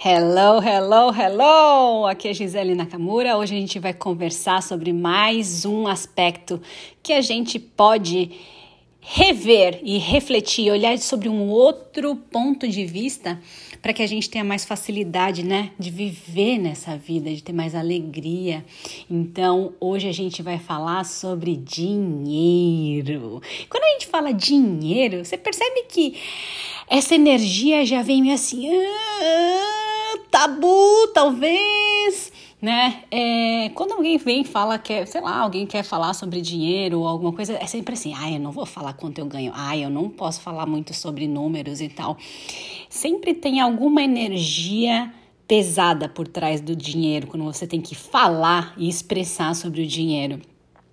Hello, hello, hello! Aqui é Gisele Nakamura. Hoje a gente vai conversar sobre mais um aspecto que a gente pode rever e refletir, olhar sobre um outro ponto de vista para que a gente tenha mais facilidade, né, de viver nessa vida, de ter mais alegria. Então, hoje a gente vai falar sobre dinheiro. Quando a gente fala dinheiro, você percebe que essa energia já vem meio assim, ah, tabu, talvez né? É, quando alguém vem e fala que, sei lá, alguém quer falar sobre dinheiro ou alguma coisa, é sempre assim, ah, eu não vou falar quanto eu ganho, ah, eu não posso falar muito sobre números e tal. Sempre tem alguma energia pesada por trás do dinheiro quando você tem que falar e expressar sobre o dinheiro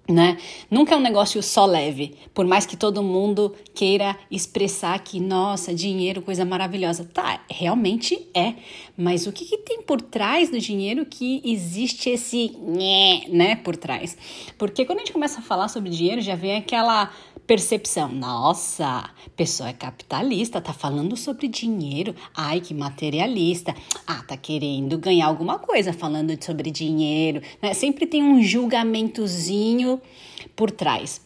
né? Nunca é um negócio só leve, por mais que todo mundo queira expressar que, nossa, dinheiro, coisa maravilhosa. Tá, realmente é, mas o que, que tem por trás do dinheiro que existe esse né, por trás? Porque quando a gente começa a falar sobre dinheiro, já vem aquela percepção. Nossa, pessoa é capitalista, tá falando sobre dinheiro. Ai, que materialista. Ah, tá querendo ganhar alguma coisa falando sobre dinheiro. Né? Sempre tem um julgamentozinho por trás.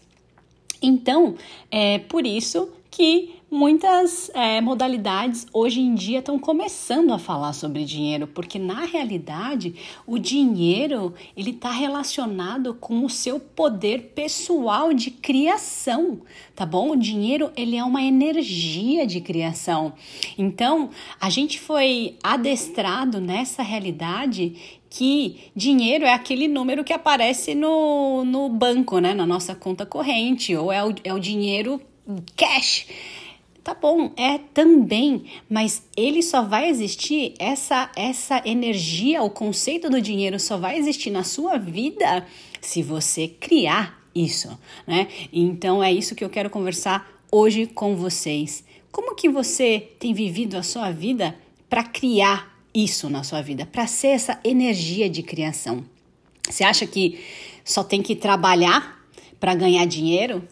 Então, é por isso que muitas é, modalidades hoje em dia estão começando a falar sobre dinheiro, porque na realidade o dinheiro ele está relacionado com o seu poder pessoal de criação, tá bom? O dinheiro ele é uma energia de criação. Então a gente foi adestrado nessa realidade que dinheiro é aquele número que aparece no, no banco, né? Na nossa conta corrente, ou é o, é o dinheiro cash. Tá bom, é também, mas ele só vai existir, essa, essa energia, o conceito do dinheiro só vai existir na sua vida se você criar isso, né? Então é isso que eu quero conversar hoje com vocês. Como que você tem vivido a sua vida para criar isso na sua vida, para ser essa energia de criação? Você acha que só tem que trabalhar para ganhar dinheiro?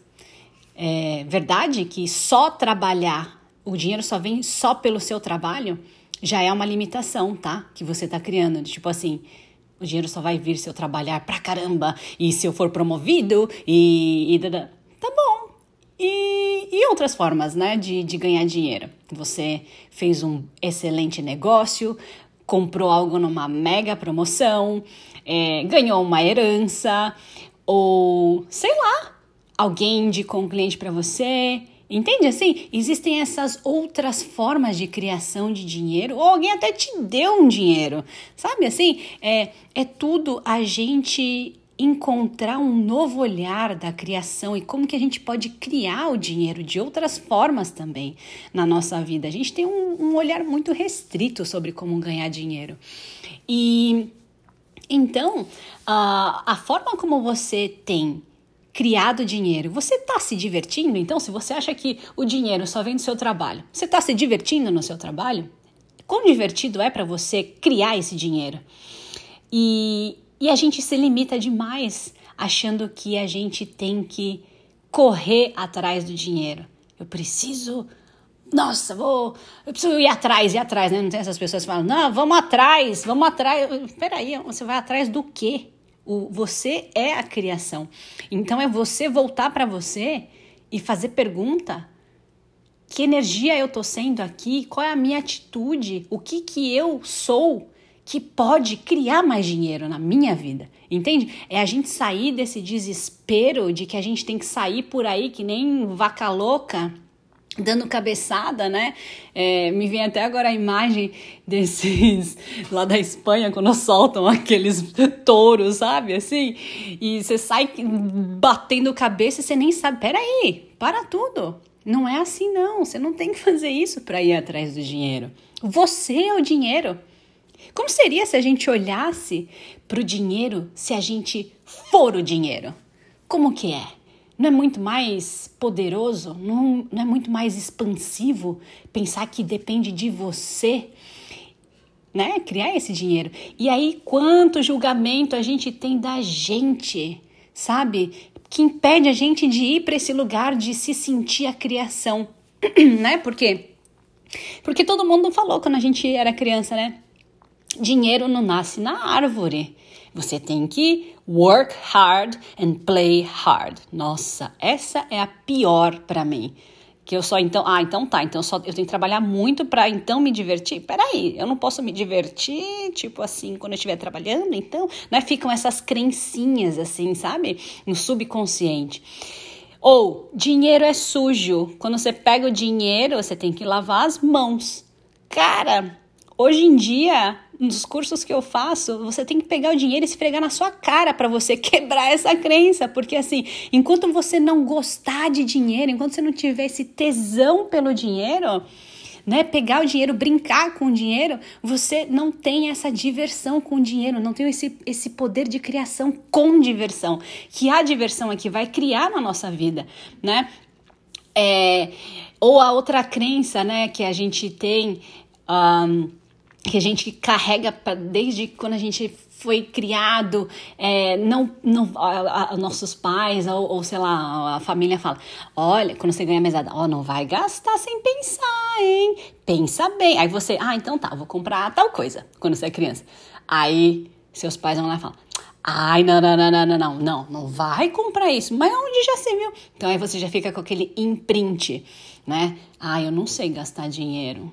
é verdade que só trabalhar, o dinheiro só vem só pelo seu trabalho, já é uma limitação, tá? Que você está criando. Tipo assim, o dinheiro só vai vir se eu trabalhar pra caramba e se eu for promovido e. e tá bom. E, outras formas, né, de, de ganhar dinheiro. Você fez um excelente negócio, comprou algo numa mega promoção, é, ganhou uma herança, ou sei lá, alguém indicou um cliente para você. Entende assim? Existem essas outras formas de criação de dinheiro, ou alguém até te deu um dinheiro, sabe assim? É, é tudo a gente encontrar um novo olhar da criação e como que a gente pode criar o dinheiro de outras formas também na nossa vida. A gente tem um, um olhar muito restrito sobre como ganhar dinheiro. E então, a, a forma como você tem criado dinheiro. Você está se divertindo? Então, se você acha que o dinheiro só vem do seu trabalho, você está se divertindo no seu trabalho? Quão divertido é para você criar esse dinheiro? E, e a gente se limita demais achando que a gente tem que correr atrás do dinheiro. Eu preciso nossa, vou, eu preciso ir atrás, ir atrás, né? Não tem essas pessoas que falam, não, vamos atrás, vamos atrás. Peraí, você vai atrás do quê? O, você é a criação. Então é você voltar para você e fazer pergunta. Que energia eu tô sendo aqui? Qual é a minha atitude? O que que eu sou que pode criar mais dinheiro na minha vida? Entende? É a gente sair desse desespero de que a gente tem que sair por aí que nem vaca louca dando cabeçada, né? É, me vem até agora a imagem desses lá da Espanha quando soltam aqueles touros, sabe? Assim, e você sai batendo cabeça e você nem sabe. Peraí, para tudo. Não é assim, não. Você não tem que fazer isso para ir atrás do dinheiro. Você é o dinheiro. Como seria se a gente olhasse para o dinheiro se a gente for o dinheiro? Como que é? Não é muito mais poderoso? Não, não é muito mais expansivo pensar que depende de você? Né? Criar esse dinheiro. E aí, quanto julgamento a gente tem da gente, sabe? Que impede a gente de ir para esse lugar de se sentir a criação, né? Por quê? Porque todo mundo falou quando a gente era criança, né? Dinheiro não nasce na árvore. Você tem que work hard and play hard. Nossa, essa é a pior para mim que eu só então, ah, então tá, então só eu tenho que trabalhar muito para então me divertir. Peraí, eu não posso me divertir, tipo assim, quando eu estiver trabalhando, então, né? Ficam essas crencinhas assim, sabe? No subconsciente. Ou dinheiro é sujo. Quando você pega o dinheiro, você tem que lavar as mãos. Cara, hoje em dia nos cursos que eu faço, você tem que pegar o dinheiro e esfregar na sua cara para você quebrar essa crença, porque assim, enquanto você não gostar de dinheiro, enquanto você não tiver esse tesão pelo dinheiro, né, pegar o dinheiro, brincar com o dinheiro, você não tem essa diversão com o dinheiro, não tem esse, esse poder de criação com diversão, que a diversão é que vai criar na nossa vida, né? É, ou a outra crença, né, que a gente tem. Um, que a gente carrega pra, desde quando a gente foi criado, é, não, não a, a, nossos pais ou, ou, sei lá, a família fala, olha, quando você ganha mesada, ó, não vai gastar sem pensar, hein? Pensa bem. Aí você, ah, então tá, vou comprar tal coisa quando você é criança. Aí seus pais vão lá e falam, Ai, não, não, não, não, não, não, não, vai comprar isso. Mas onde já se viu? Então aí você já fica com aquele imprint, né? Ai, eu não sei gastar dinheiro.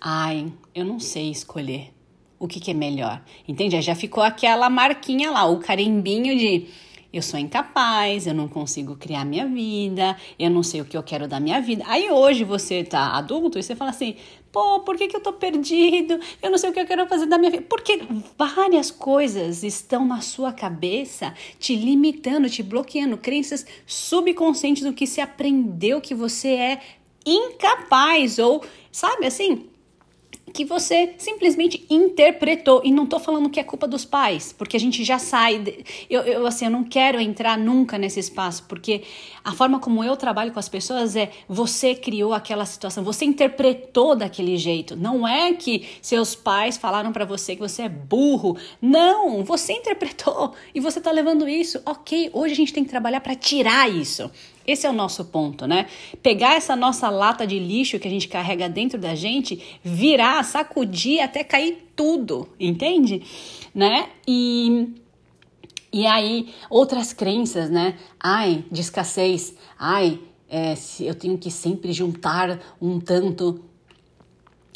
Ai, eu não sei escolher o que, que é melhor. Entende? Já ficou aquela marquinha lá, o carimbinho de eu sou incapaz, eu não consigo criar minha vida, eu não sei o que eu quero da minha vida. Aí hoje você tá adulto e você fala assim: pô, por que, que eu tô perdido? Eu não sei o que eu quero fazer da minha vida. Porque várias coisas estão na sua cabeça te limitando, te bloqueando, crenças subconscientes do que se aprendeu que você é incapaz ou, sabe assim? Que você simplesmente interpretou. E não tô falando que é culpa dos pais, porque a gente já sai. De, eu, eu, assim, eu não quero entrar nunca nesse espaço, porque a forma como eu trabalho com as pessoas é você criou aquela situação, você interpretou daquele jeito. Não é que seus pais falaram para você que você é burro. Não, você interpretou e você tá levando isso. Ok, hoje a gente tem que trabalhar para tirar isso. Esse é o nosso ponto, né? Pegar essa nossa lata de lixo que a gente carrega dentro da gente, virar, sacudir até cair tudo, entende? Né? E e aí outras crenças, né? Ai, de escassez. Ai, é, eu tenho que sempre juntar um tanto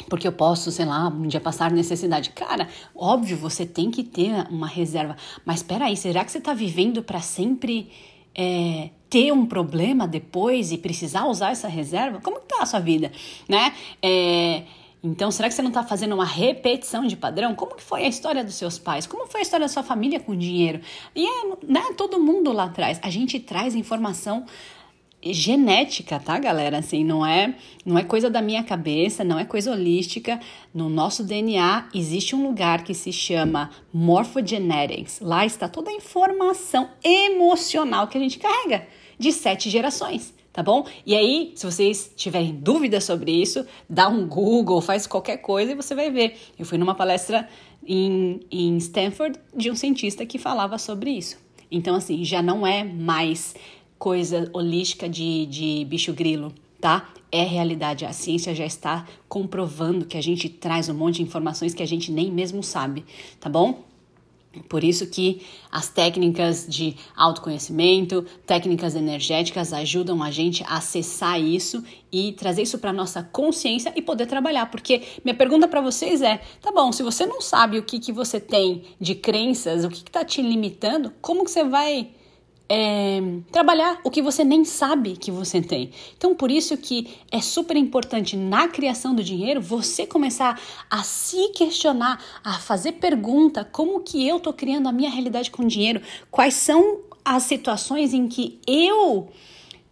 porque eu posso, sei lá, um dia passar necessidade. Cara, óbvio, você tem que ter uma reserva. Mas espera aí, será que você está vivendo para sempre é, ter um problema depois e precisar usar essa reserva? Como está a sua vida, né? É, então, será que você não está fazendo uma repetição de padrão? Como que foi a história dos seus pais? Como foi a história da sua família com dinheiro? E é né, todo mundo lá atrás. A gente traz informação genética, tá, galera? Assim, não é, não é coisa da minha cabeça, não é coisa holística. No nosso DNA existe um lugar que se chama morphogenetics. Lá está toda a informação emocional que a gente carrega de sete gerações, tá bom? E aí, se vocês tiverem dúvidas sobre isso, dá um Google, faz qualquer coisa e você vai ver. Eu fui numa palestra em, em Stanford de um cientista que falava sobre isso. Então, assim, já não é mais coisa holística de, de bicho grilo, tá? É realidade. A ciência já está comprovando que a gente traz um monte de informações que a gente nem mesmo sabe, tá bom? Por isso que as técnicas de autoconhecimento, técnicas energéticas ajudam a gente a acessar isso e trazer isso para nossa consciência e poder trabalhar. Porque minha pergunta para vocês é: tá bom, se você não sabe o que, que você tem de crenças, o que está te limitando, como que você vai é, trabalhar o que você nem sabe que você tem. Então, por isso que é super importante na criação do dinheiro você começar a se questionar, a fazer pergunta, como que eu estou criando a minha realidade com dinheiro? Quais são as situações em que eu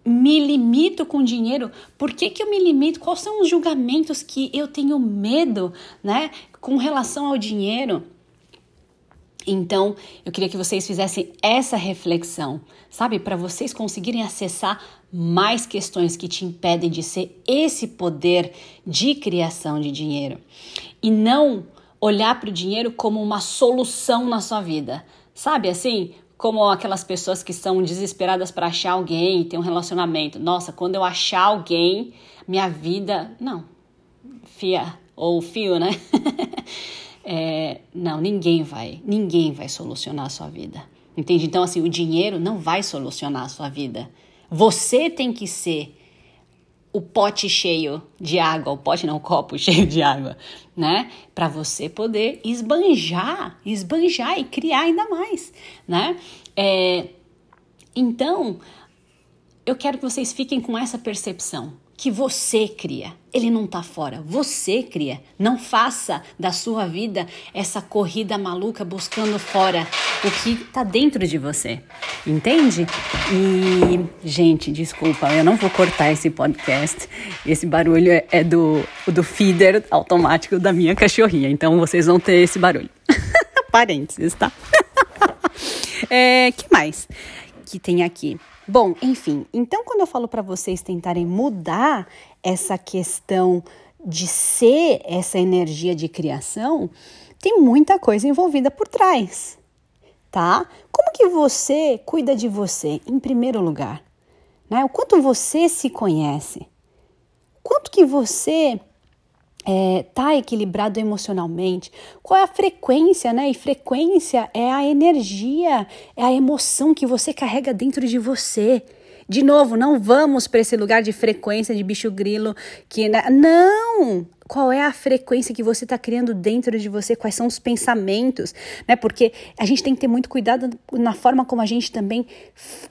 me limito com dinheiro? Por que, que eu me limito? Quais são os julgamentos que eu tenho medo, né, com relação ao dinheiro? Então, eu queria que vocês fizessem essa reflexão, sabe, para vocês conseguirem acessar mais questões que te impedem de ser esse poder de criação de dinheiro. E não olhar para o dinheiro como uma solução na sua vida, sabe, assim, como aquelas pessoas que são desesperadas para achar alguém e ter um relacionamento. Nossa, quando eu achar alguém, minha vida, não, fia. Ou fio, né? é, Não, ninguém vai, ninguém vai solucionar a sua vida. Entende? Então, assim, o dinheiro não vai solucionar a sua vida. Você tem que ser o pote cheio de água, o pote não, o copo cheio de água, né? Para você poder esbanjar, esbanjar e criar ainda mais, né? É, então, eu quero que vocês fiquem com essa percepção que você cria. Ele não está fora, você cria. Não faça da sua vida essa corrida maluca buscando fora o que está dentro de você. Entende? E, gente, desculpa, eu não vou cortar esse podcast. Esse barulho é, é do, do feeder automático da minha cachorrinha. Então vocês vão ter esse barulho. Parênteses, tá? é, que mais que tem aqui? Bom, enfim, então quando eu falo para vocês tentarem mudar essa questão de ser essa energia de criação, tem muita coisa envolvida por trás, tá? Como que você cuida de você em primeiro lugar? Né? O quanto você se conhece? Quanto que você é, tá equilibrado emocionalmente? Qual é a frequência, né? E frequência é a energia, é a emoção que você carrega dentro de você. De novo, não vamos para esse lugar de frequência de bicho grilo que não. Qual é a frequência que você está criando dentro de você? Quais são os pensamentos, né? Porque a gente tem que ter muito cuidado na forma como a gente também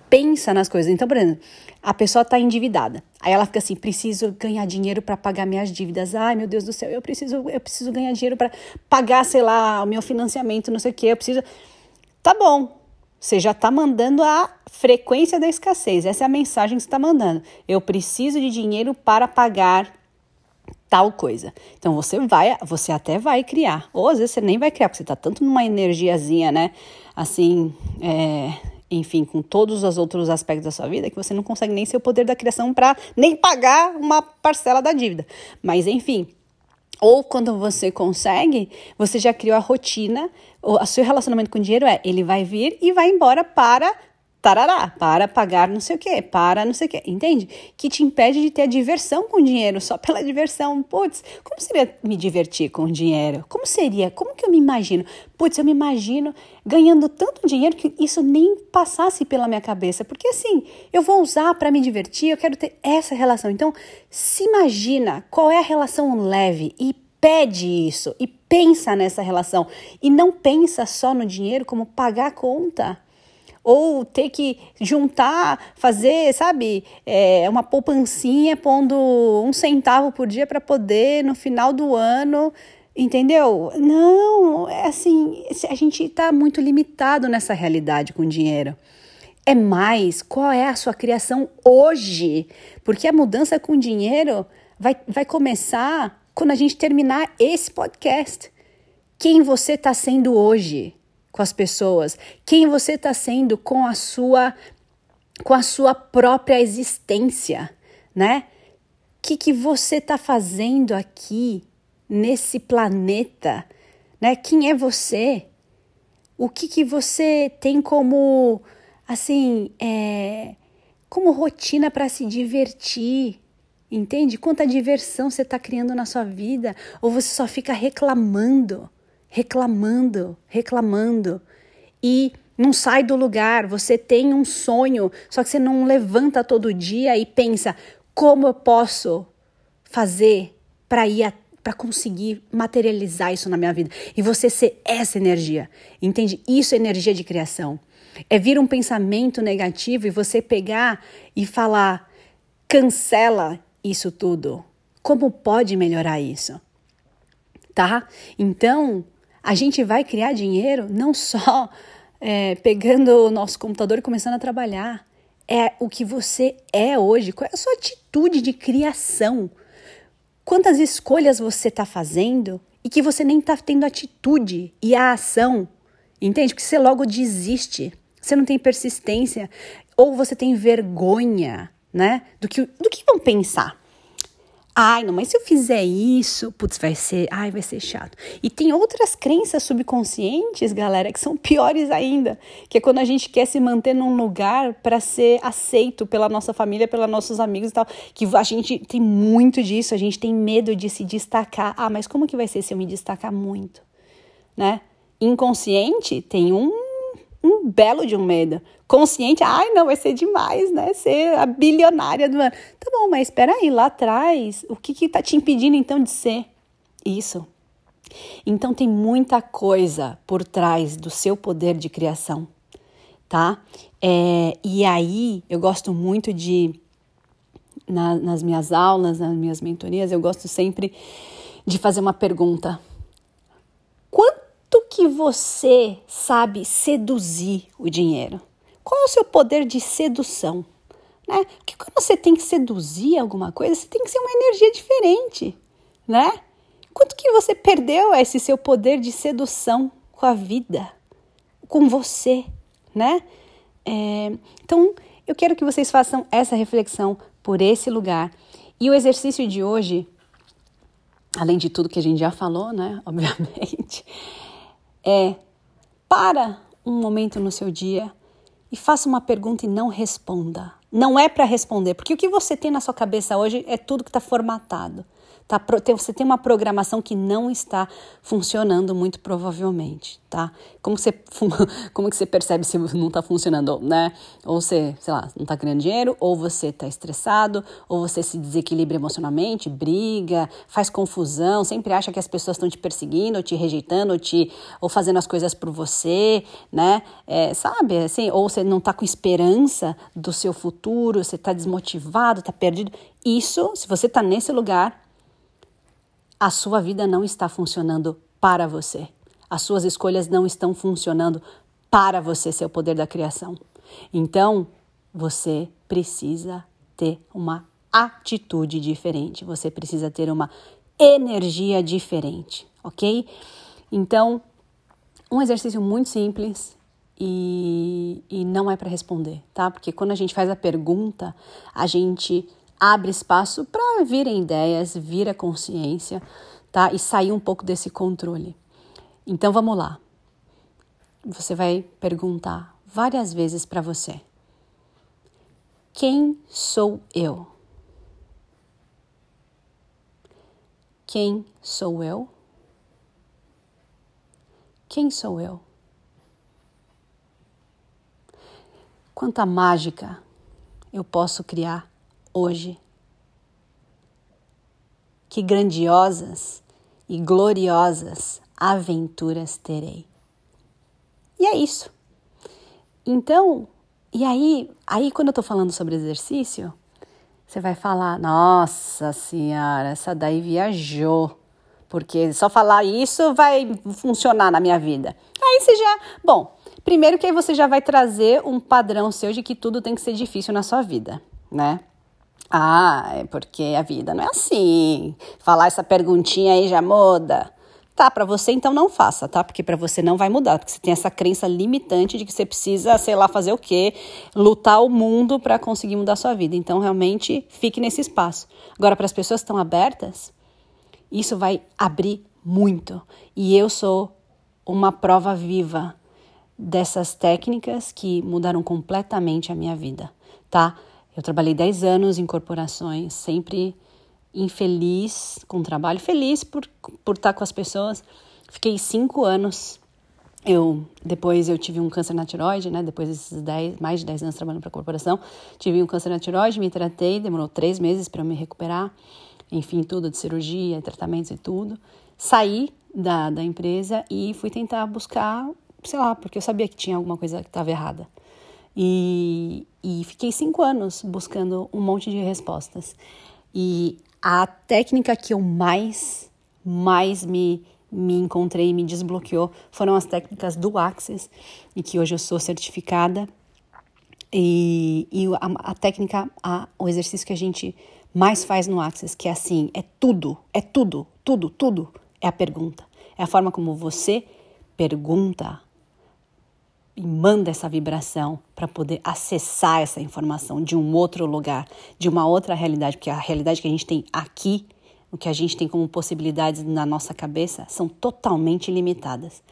pensa nas coisas. Então, por exemplo, a pessoa está endividada. Aí ela fica assim: preciso ganhar dinheiro para pagar minhas dívidas. Ai, meu Deus do céu, eu preciso, eu preciso ganhar dinheiro para pagar, sei lá, o meu financiamento, não sei o quê. Eu preciso. Tá bom. Você já está mandando a frequência da escassez. Essa é a mensagem que você está mandando. Eu preciso de dinheiro para pagar tal coisa. Então você vai, você até vai criar. Ou às vezes você nem vai criar, porque você está tanto numa energiazinha, né? Assim, é, enfim, com todos os outros aspectos da sua vida, que você não consegue nem ser o poder da criação para nem pagar uma parcela da dívida. Mas, enfim. Ou quando você consegue, você já criou a rotina, o seu relacionamento com o dinheiro é ele vai vir e vai embora para tarará, para pagar não sei o que, para não sei o que, entende? Que te impede de ter a diversão com o dinheiro, só pela diversão. Putz, como seria me divertir com o dinheiro? Como seria? Como que eu me imagino? Putz, eu me imagino ganhando tanto dinheiro que isso nem passasse pela minha cabeça, porque assim, eu vou usar para me divertir, eu quero ter essa relação. Então, se imagina qual é a relação leve e pede isso e pensa nessa relação e não pensa só no dinheiro como pagar a conta ou ter que juntar, fazer, sabe, é, uma poupancinha pondo um centavo por dia para poder no final do ano, entendeu? Não, é assim, a gente está muito limitado nessa realidade com dinheiro. É mais, qual é a sua criação hoje? Porque a mudança com dinheiro vai, vai começar quando a gente terminar esse podcast. Quem você está sendo hoje? Com as pessoas, quem você está sendo com a sua com a sua própria existência, né? O que, que você está fazendo aqui nesse planeta, né? Quem é você? O que, que você tem como assim é, como rotina para se divertir? Entende? Quanta diversão você está criando na sua vida? Ou você só fica reclamando? Reclamando, reclamando e não sai do lugar. Você tem um sonho, só que você não levanta todo dia e pensa: como eu posso fazer para ir para conseguir materializar isso na minha vida e você ser essa energia. Entende? Isso é energia de criação. É vir um pensamento negativo e você pegar e falar: cancela isso tudo. Como pode melhorar isso? Tá? Então, a gente vai criar dinheiro não só é, pegando o nosso computador e começando a trabalhar. É o que você é hoje. Qual é a sua atitude de criação? Quantas escolhas você está fazendo e que você nem está tendo atitude e a ação? Entende? Porque você logo desiste. Você não tem persistência. Ou você tem vergonha, né? Do que, do que vão pensar. Ai, não, mas se eu fizer isso, putz, vai ser, ai, vai ser chato. E tem outras crenças subconscientes, galera, que são piores ainda, que é quando a gente quer se manter num lugar para ser aceito pela nossa família, pelos nossos amigos e tal, que a gente tem muito disso, a gente tem medo de se destacar. Ah, mas como que vai ser se eu me destacar muito, né? Inconsciente tem um, um belo de um medo. Consciente, ai não, vai ser demais, né? Ser a bilionária do ano. Tá bom, mas espera aí, lá atrás, o que que tá te impedindo então de ser isso? Então tem muita coisa por trás do seu poder de criação, tá? É, e aí eu gosto muito de na, nas minhas aulas, nas minhas mentorias, eu gosto sempre de fazer uma pergunta. Quanto que você sabe seduzir o dinheiro? Qual é o seu poder de sedução? Né? Porque quando você tem que seduzir alguma coisa, você tem que ser uma energia diferente, né? Quanto que você perdeu esse seu poder de sedução com a vida, com você, né? É, então, eu quero que vocês façam essa reflexão por esse lugar. E o exercício de hoje, além de tudo que a gente já falou, né? Obviamente, é para um momento no seu dia e faça uma pergunta e não responda. Não é para responder, porque o que você tem na sua cabeça hoje é tudo que está formatado. Tá, você tem uma programação que não está funcionando muito provavelmente, tá? Como você, como que você percebe se não está funcionando, né? Ou você, sei lá, não está ganhando dinheiro, ou você está estressado, ou você se desequilibra emocionalmente, briga, faz confusão, sempre acha que as pessoas estão te perseguindo, ou te rejeitando, ou, te, ou fazendo as coisas por você, né? É, sabe, assim, ou você não está com esperança do seu futuro, você está desmotivado, está perdido. Isso, se você está nesse lugar, a sua vida não está funcionando para você. As suas escolhas não estão funcionando para você ser o poder da criação. Então, você precisa ter uma atitude diferente, você precisa ter uma energia diferente, ok? Então, um exercício muito simples e, e não é para responder, tá? Porque quando a gente faz a pergunta, a gente abre espaço para virem ideias, vir a consciência, tá? E sair um pouco desse controle. Então vamos lá. Você vai perguntar várias vezes para você: Quem sou eu? Quem sou eu? Quem sou eu? Quanta mágica eu posso criar hoje. Que grandiosas e gloriosas aventuras terei. E é isso. Então, e aí, aí quando eu tô falando sobre exercício, você vai falar: "Nossa senhora, essa daí viajou" porque só falar isso vai funcionar na minha vida. Aí você já, bom, primeiro que aí você já vai trazer um padrão seu de que tudo tem que ser difícil na sua vida, né? Ah, é porque a vida não é assim. Falar essa perguntinha aí já muda. Tá, para você então não faça, tá? Porque para você não vai mudar, porque você tem essa crença limitante de que você precisa, sei lá, fazer o quê? Lutar o mundo para conseguir mudar a sua vida. Então, realmente, fique nesse espaço. Agora, para as pessoas que estão abertas, isso vai abrir muito. E eu sou uma prova viva dessas técnicas que mudaram completamente a minha vida, tá? Eu trabalhei 10 anos em corporações, sempre infeliz com o trabalho, feliz por, por estar com as pessoas. Fiquei cinco anos. Eu depois eu tive um câncer na tiroide, né? Depois desses dez, mais de 10 anos trabalhando para a corporação, tive um câncer na tiroide, me tratei, demorou três meses para me recuperar. Enfim, tudo de cirurgia, tratamentos e tudo. Saí da, da empresa e fui tentar buscar, sei lá, porque eu sabia que tinha alguma coisa que estava errada. E, e fiquei cinco anos buscando um monte de respostas. E a técnica que eu mais, mais me, me encontrei, me desbloqueou, foram as técnicas do Axis, e que hoje eu sou certificada. E, e a, a técnica, a, o exercício que a gente mais faz no Axis, que é assim, é tudo, é tudo, tudo, tudo, é a pergunta. É a forma como você pergunta e manda essa vibração para poder acessar essa informação de um outro lugar, de uma outra realidade, porque a realidade que a gente tem aqui, o que a gente tem como possibilidades na nossa cabeça, são totalmente limitadas,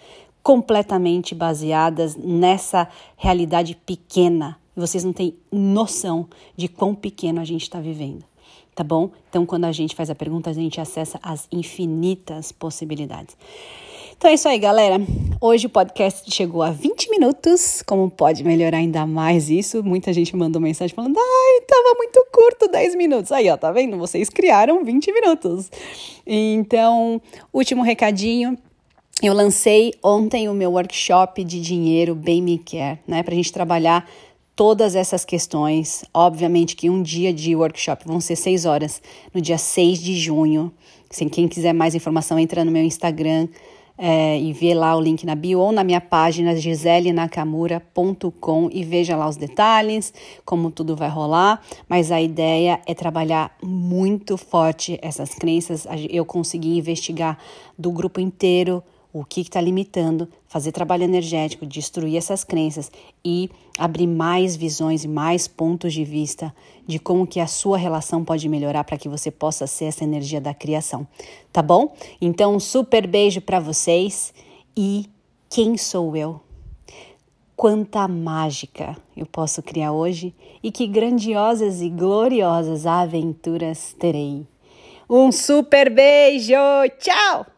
completamente baseadas nessa realidade pequena. E vocês não têm noção de quão pequeno a gente está vivendo tá bom? Então, quando a gente faz a pergunta, a gente acessa as infinitas possibilidades. Então é isso aí, galera. Hoje o podcast chegou a 20 minutos. Como pode melhorar ainda mais isso? Muita gente mandou mensagem falando: ai, tava muito curto 10 minutos. Aí, ó, tá vendo? Vocês criaram 20 minutos. Então, último recadinho. Eu lancei ontem o meu workshop de dinheiro Bem Me Quer, né? Pra gente trabalhar todas essas questões. Obviamente que um dia de workshop vão ser seis horas, no dia 6 de junho. Quem quiser mais informação, entra no meu Instagram é, e vê lá o link na bio ou na minha página giselinakamura.com e veja lá os detalhes, como tudo vai rolar. Mas a ideia é trabalhar muito forte essas crenças. Eu consegui investigar do grupo inteiro o que está limitando, fazer trabalho energético, destruir essas crenças e abrir mais visões e mais pontos de vista de como que a sua relação pode melhorar para que você possa ser essa energia da criação, tá bom? Então, um super beijo para vocês e quem sou eu? Quanta mágica eu posso criar hoje e que grandiosas e gloriosas aventuras terei. Um super beijo! Tchau!